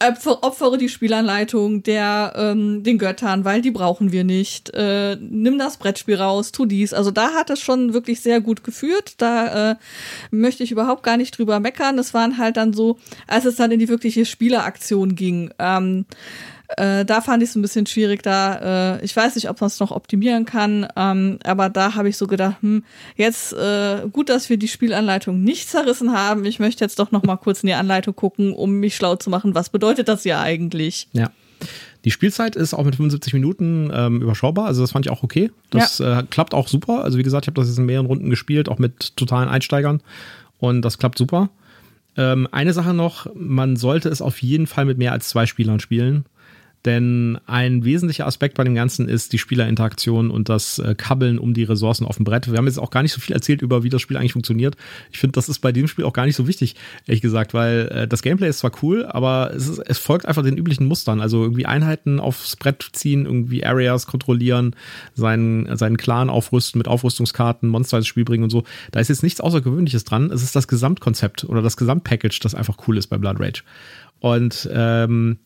opfere die Spielanleitung der ähm, den Göttern, weil die brauchen wir nicht. Äh, nimm das Brettspiel raus, tu dies. Also da hat es schon wirklich sehr gut geführt. Da äh, möchte ich überhaupt gar nicht drüber meckern. Das waren halt dann so, als es dann in die wirkliche Spieleraktion ging. Ähm, äh, da fand ich es ein bisschen schwierig. Da, äh, ich weiß nicht, ob man es noch optimieren kann, ähm, aber da habe ich so gedacht, hm, jetzt äh, gut, dass wir die Spielanleitung nicht zerrissen haben. Ich möchte jetzt doch noch mal kurz in die Anleitung gucken, um mich schlau zu machen. Was bedeutet das ja eigentlich? Ja. Die Spielzeit ist auch mit 75 Minuten ähm, überschaubar, also das fand ich auch okay. Das ja. äh, klappt auch super. Also wie gesagt, ich habe das jetzt in mehreren Runden gespielt, auch mit totalen Einsteigern und das klappt super. Ähm, eine Sache noch, man sollte es auf jeden Fall mit mehr als zwei Spielern spielen. Denn ein wesentlicher Aspekt bei dem Ganzen ist die Spielerinteraktion und das äh, Kabbeln um die Ressourcen auf dem Brett. Wir haben jetzt auch gar nicht so viel erzählt über, wie das Spiel eigentlich funktioniert. Ich finde, das ist bei dem Spiel auch gar nicht so wichtig, ehrlich gesagt, weil äh, das Gameplay ist zwar cool, aber es, ist, es folgt einfach den üblichen Mustern. Also irgendwie Einheiten aufs Brett ziehen, irgendwie Areas kontrollieren, seinen, seinen Clan aufrüsten mit Aufrüstungskarten, Monster ins Spiel bringen und so. Da ist jetzt nichts Außergewöhnliches dran. Es ist das Gesamtkonzept oder das Gesamtpackage, das einfach cool ist bei Blood Rage. Und ähm,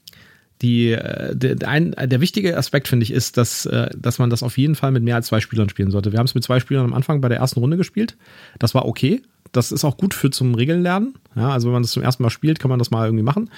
die, äh, der, ein, der wichtige Aspekt, finde ich, ist, dass, äh, dass man das auf jeden Fall mit mehr als zwei Spielern spielen sollte. Wir haben es mit zwei Spielern am Anfang bei der ersten Runde gespielt. Das war okay. Das ist auch gut für zum Regeln lernen. Ja, also wenn man das zum ersten Mal spielt, kann man das mal irgendwie machen.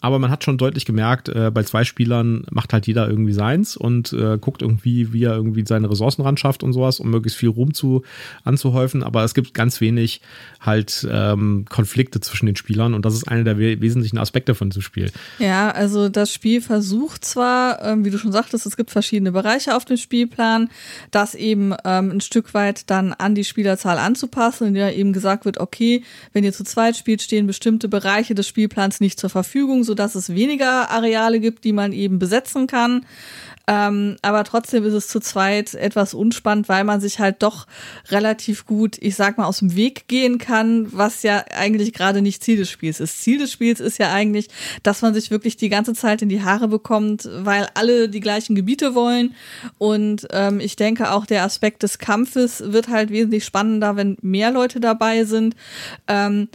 Aber man hat schon deutlich gemerkt, äh, bei zwei Spielern macht halt jeder irgendwie seins und äh, guckt irgendwie, wie er irgendwie seine Ressourcen ran schafft und sowas, um möglichst viel Ruhm zu, anzuhäufen. Aber es gibt ganz wenig halt ähm, Konflikte zwischen den Spielern und das ist einer der we wesentlichen Aspekte von diesem Spiel. Ja, also das Spiel versucht zwar, ähm, wie du schon sagtest, es gibt verschiedene Bereiche auf dem Spielplan, das eben ähm, ein Stück weit dann an die Spielerzahl anzupassen, in der eben gesagt wird, okay, wenn ihr zu zweit spielt, stehen bestimmte Bereiche des Spielplans nicht zur Verfügung, sodass es weniger Areale gibt, die man eben besetzen kann. Ähm, aber trotzdem ist es zu zweit etwas unspannend, weil man sich halt doch relativ gut, ich sag mal, aus dem Weg gehen kann, was ja eigentlich gerade nicht Ziel des Spiels ist. Ziel des Spiels ist ja eigentlich, dass man sich wirklich die ganze Zeit in die Haare bekommt, weil alle die gleichen Gebiete wollen. Und ähm, ich denke auch der Aspekt des Kampfes wird halt wesentlich spannender, wenn mehr Leute dabei sind, ähm,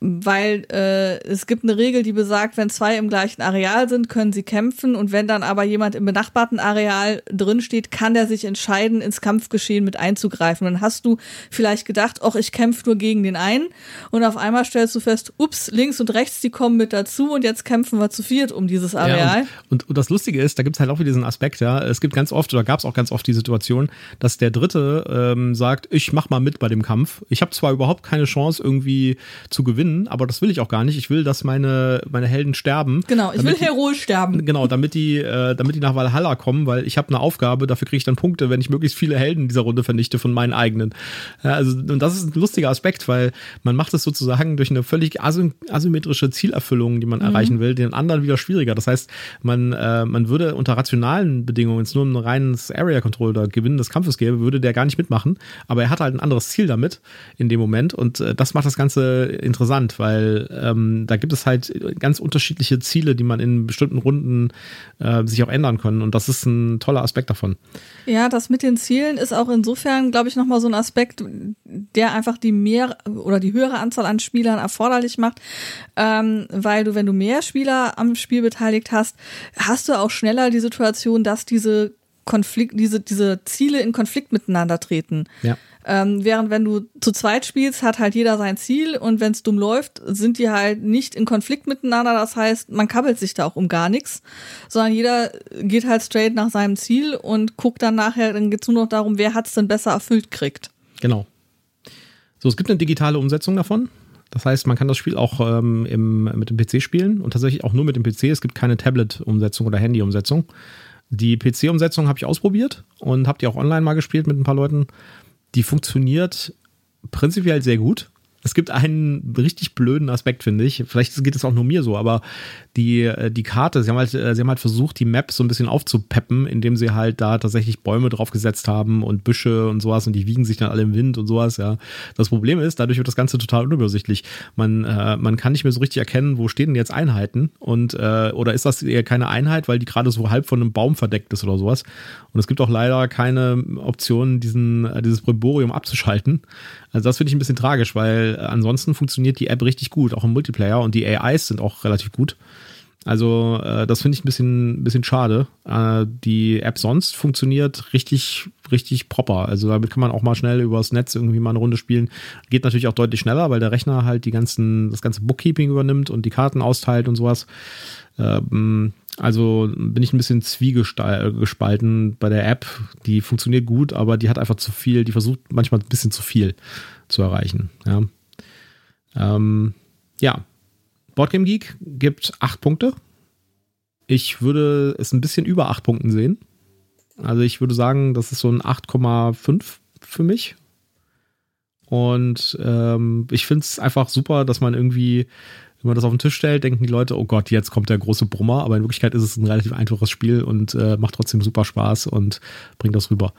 weil äh, es gibt eine Regel, die besagt, wenn zwei im gleichen Areal sind, können sie kämpfen und wenn dann aber jemand im benachbarten Gartenareal drin steht, kann der sich entscheiden, ins Kampfgeschehen mit einzugreifen. dann hast du vielleicht gedacht, ach, ich kämpfe nur gegen den einen. Und auf einmal stellst du fest, ups, links und rechts, die kommen mit dazu und jetzt kämpfen wir zu viert um dieses Areal. Ja, und, und, und, das Lustige ist, da gibt es halt auch wieder diesen Aspekt, ja. Es gibt ganz oft oder gab es auch ganz oft die Situation, dass der Dritte ähm, sagt, ich mach mal mit bei dem Kampf. Ich habe zwar überhaupt keine Chance irgendwie zu gewinnen, aber das will ich auch gar nicht. Ich will, dass meine, meine Helden sterben. Genau, ich will heroisch sterben. Genau, damit die, äh, damit die nach Valhalla kommen, weil ich habe eine Aufgabe, dafür kriege ich dann Punkte, wenn ich möglichst viele Helden in dieser Runde vernichte von meinen eigenen. Ja, also, und das ist ein lustiger Aspekt, weil man macht es sozusagen durch eine völlig asymmetrische Zielerfüllung, die man mhm. erreichen will, den anderen wieder schwieriger. Das heißt, man, äh, man würde unter rationalen Bedingungen, wenn es nur ein reines Area Control oder Gewinnen des Kampfes gäbe, würde der gar nicht mitmachen. Aber er hat halt ein anderes Ziel damit in dem Moment und äh, das macht das Ganze interessant, weil ähm, da gibt es halt ganz unterschiedliche Ziele, die man in bestimmten Runden äh, sich auch ändern können. Und das ist ein toller Aspekt davon. Ja, das mit den Zielen ist auch insofern, glaube ich, nochmal so ein Aspekt, der einfach die mehr oder die höhere Anzahl an Spielern erforderlich macht, ähm, weil du, wenn du mehr Spieler am Spiel beteiligt hast, hast du auch schneller die Situation, dass diese Konflikt, diese, diese Ziele in Konflikt miteinander treten. Ja. Ähm, während wenn du zu zweit spielst, hat halt jeder sein Ziel und wenn es dumm läuft, sind die halt nicht in Konflikt miteinander. Das heißt, man kabbelt sich da auch um gar nichts, sondern jeder geht halt straight nach seinem Ziel und guckt dann nachher, dann geht es nur noch darum, wer hat es denn besser erfüllt kriegt. Genau. So, es gibt eine digitale Umsetzung davon. Das heißt, man kann das Spiel auch ähm, im, mit dem PC spielen und tatsächlich auch nur mit dem PC. Es gibt keine Tablet-Umsetzung oder Handy-Umsetzung. Die PC-Umsetzung habe ich ausprobiert und habe die auch online mal gespielt mit ein paar Leuten. Die funktioniert prinzipiell sehr gut. Es gibt einen richtig blöden Aspekt, finde ich. Vielleicht geht es auch nur mir so, aber die, äh, die Karte, sie haben, halt, äh, sie haben halt versucht, die Map so ein bisschen aufzupeppen, indem sie halt da tatsächlich Bäume draufgesetzt haben und Büsche und sowas und die wiegen sich dann alle im Wind und sowas, ja. Das Problem ist, dadurch wird das Ganze total unübersichtlich. Man, äh, man kann nicht mehr so richtig erkennen, wo stehen denn jetzt Einheiten und äh, oder ist das eher keine Einheit, weil die gerade so halb von einem Baum verdeckt ist oder sowas. Und es gibt auch leider keine Option, diesen, äh, dieses Brimborium abzuschalten. Also das finde ich ein bisschen tragisch, weil ansonsten funktioniert die App richtig gut, auch im Multiplayer und die AIs sind auch relativ gut. Also äh, das finde ich ein bisschen, bisschen schade. Äh, die App sonst funktioniert richtig, richtig proper. Also damit kann man auch mal schnell übers Netz irgendwie mal eine Runde spielen. Geht natürlich auch deutlich schneller, weil der Rechner halt die ganzen, das ganze Bookkeeping übernimmt und die Karten austeilt und sowas. Ähm, also bin ich ein bisschen zwiegespalten bei der App. Die funktioniert gut, aber die hat einfach zu viel, die versucht manchmal ein bisschen zu viel zu erreichen. Ja, ähm, ja. Boardgame Geek gibt acht Punkte. Ich würde es ein bisschen über acht Punkten sehen. Also ich würde sagen, das ist so ein 8,5 für mich. Und ähm, ich finde es einfach super, dass man irgendwie wenn man das auf den Tisch stellt, denken die Leute, oh Gott, jetzt kommt der große Brummer, aber in Wirklichkeit ist es ein relativ einfaches Spiel und äh, macht trotzdem super Spaß und bringt das rüber.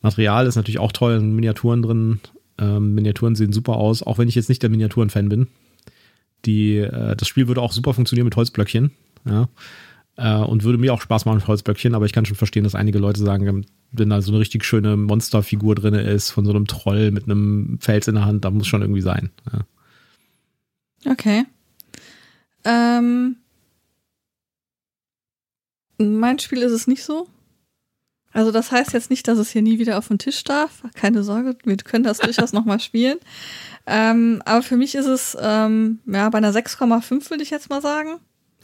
Material ist natürlich auch toll, Miniaturen drin. Ähm, Miniaturen sehen super aus, auch wenn ich jetzt nicht der Miniaturen-Fan bin. Die, äh, das Spiel würde auch super funktionieren mit Holzblöckchen. Ja. Äh, und würde mir auch Spaß machen mit Holzblöckchen, aber ich kann schon verstehen, dass einige Leute sagen, wenn da so eine richtig schöne Monsterfigur drin ist, von so einem Troll mit einem Fels in der Hand, da muss schon irgendwie sein. Ja. Okay. Ähm, mein Spiel ist es nicht so. Also das heißt jetzt nicht, dass es hier nie wieder auf den Tisch darf. Keine Sorge, wir können das durchaus nochmal spielen. Ähm, aber für mich ist es ähm, ja bei einer 6,5 würde ich jetzt mal sagen.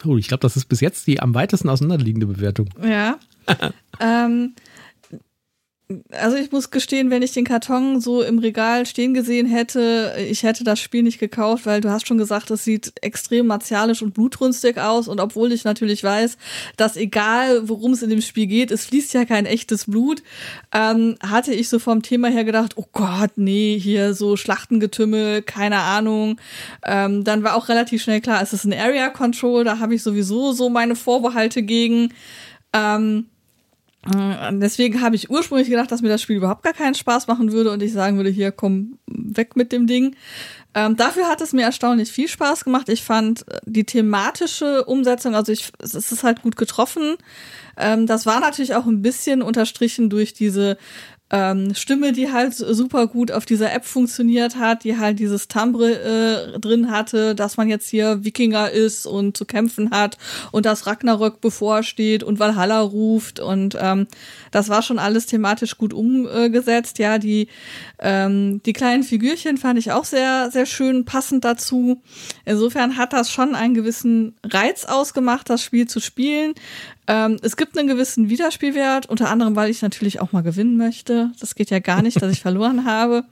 Oh, ich glaube, das ist bis jetzt die am weitesten auseinanderliegende Bewertung. Ja. ähm, also ich muss gestehen, wenn ich den Karton so im Regal stehen gesehen hätte, ich hätte das Spiel nicht gekauft, weil du hast schon gesagt, es sieht extrem martialisch und blutrünstig aus und obwohl ich natürlich weiß, dass egal worum es in dem Spiel geht, es fließt ja kein echtes Blut, ähm, hatte ich so vom Thema her gedacht, oh Gott, nee, hier so Schlachtengetümmel, keine Ahnung. Ähm, dann war auch relativ schnell klar, es ist ein Area Control, da habe ich sowieso so meine Vorbehalte gegen. Ähm, äh, deswegen habe ich ursprünglich gedacht, dass mir das Spiel überhaupt gar keinen Spaß machen würde und ich sagen würde, hier komm weg mit dem Ding. Ähm, dafür hat es mir erstaunlich viel Spaß gemacht. Ich fand äh, die thematische Umsetzung, also ich, es ist halt gut getroffen. Ähm, das war natürlich auch ein bisschen unterstrichen durch diese ähm, Stimme, die halt super gut auf dieser App funktioniert hat, die halt dieses Timbre äh, drin hatte, dass man jetzt hier Wikinger ist und zu kämpfen hat und dass Ragnarök bevorsteht und Valhalla ruft und ähm, das war schon alles thematisch gut umgesetzt. Ja, die ähm, die kleinen Figürchen fand ich auch sehr sehr schön passend dazu. Insofern hat das schon einen gewissen Reiz ausgemacht, das Spiel zu spielen. Ähm, es gibt einen gewissen Wiederspielwert, unter anderem, weil ich natürlich auch mal gewinnen möchte. Das geht ja gar nicht, dass ich verloren habe.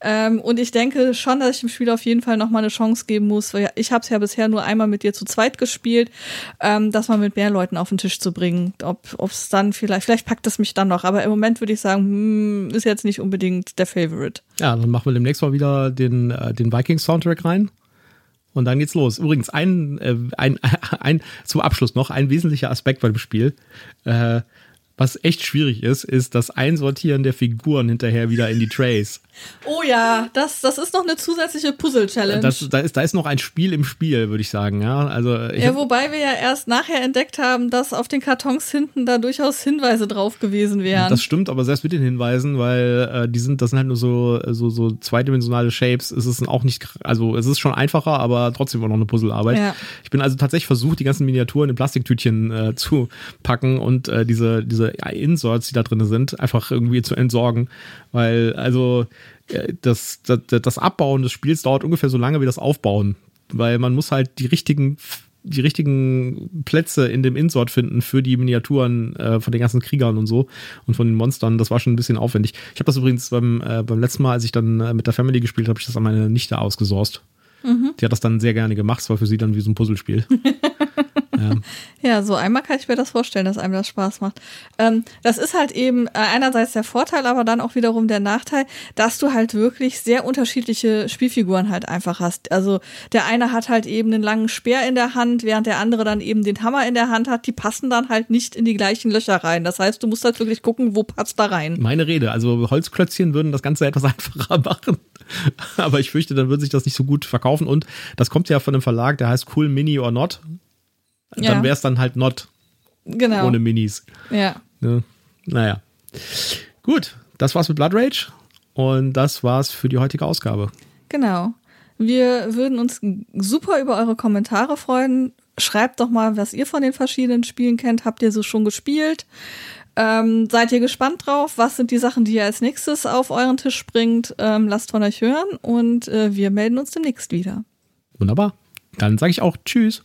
Ähm, und ich denke schon, dass ich dem Spiel auf jeden Fall noch mal eine Chance geben muss. Weil ich habe es ja bisher nur einmal mit dir zu zweit gespielt, ähm, das mal mit mehr Leuten auf den Tisch zu bringen. Ob es dann vielleicht, vielleicht packt es mich dann noch. Aber im Moment würde ich sagen, hm, ist jetzt nicht unbedingt der Favorite. Ja, dann machen wir demnächst mal wieder den, äh, den Vikings-Soundtrack rein. Und dann geht's los. Übrigens, ein, äh, ein, ein, zum Abschluss noch ein wesentlicher Aspekt bei dem Spiel. Äh, was echt schwierig ist, ist das Einsortieren der Figuren hinterher wieder in die Trays. Oh ja, das, das ist noch eine zusätzliche Puzzle-Challenge. Da ist, da ist noch ein Spiel im Spiel, würde ich sagen. Ja, also ja, wobei wir ja erst nachher entdeckt haben, dass auf den Kartons hinten da durchaus Hinweise drauf gewesen wären. Das stimmt, aber selbst mit den Hinweisen, weil äh, die sind, das sind halt nur so, so, so zweidimensionale Shapes. Es ist auch nicht, also es ist schon einfacher, aber trotzdem auch noch eine Puzzlearbeit. Ja. Ich bin also tatsächlich versucht, die ganzen Miniaturen in Plastiktütchen äh, zu packen und äh, diese, diese Inserts, die da drin sind, einfach irgendwie zu entsorgen. Weil, also äh, das, das, das Abbauen des Spiels dauert ungefähr so lange wie das Aufbauen, weil man muss halt die richtigen die richtigen Plätze in dem Insort finden für die Miniaturen äh, von den ganzen Kriegern und so und von den Monstern. Das war schon ein bisschen aufwendig. Ich habe das übrigens beim, äh, beim letzten Mal, als ich dann äh, mit der Family gespielt habe, ich das an meine Nichte ausgesourced. Mhm. Die hat das dann sehr gerne gemacht. Es war für sie dann wie so ein Puzzlespiel. Ja. ja. so einmal kann ich mir das vorstellen, dass einem das Spaß macht. Ähm, das ist halt eben äh, einerseits der Vorteil, aber dann auch wiederum der Nachteil, dass du halt wirklich sehr unterschiedliche Spielfiguren halt einfach hast. Also der eine hat halt eben einen langen Speer in der Hand, während der andere dann eben den Hammer in der Hand hat. Die passen dann halt nicht in die gleichen Löcher rein. Das heißt, du musst halt wirklich gucken, wo passt da rein. Meine Rede. Also Holzklötzchen würden das Ganze etwas einfacher machen. aber ich fürchte, dann würde sich das nicht so gut verkaufen. Und das kommt ja von einem Verlag, der heißt Cool Mini or Not ja. dann wäre es dann halt not. Genau. Ohne Minis. Ja. Ne? Naja. Gut, das war's mit Blood Rage und das war's für die heutige Ausgabe. Genau. Wir würden uns super über eure Kommentare freuen. Schreibt doch mal, was ihr von den verschiedenen Spielen kennt. Habt ihr so schon gespielt? Ähm, seid ihr gespannt drauf? Was sind die Sachen, die ihr als nächstes auf euren Tisch bringt? Ähm, lasst von euch hören und äh, wir melden uns demnächst wieder. Wunderbar. Dann sage ich auch Tschüss.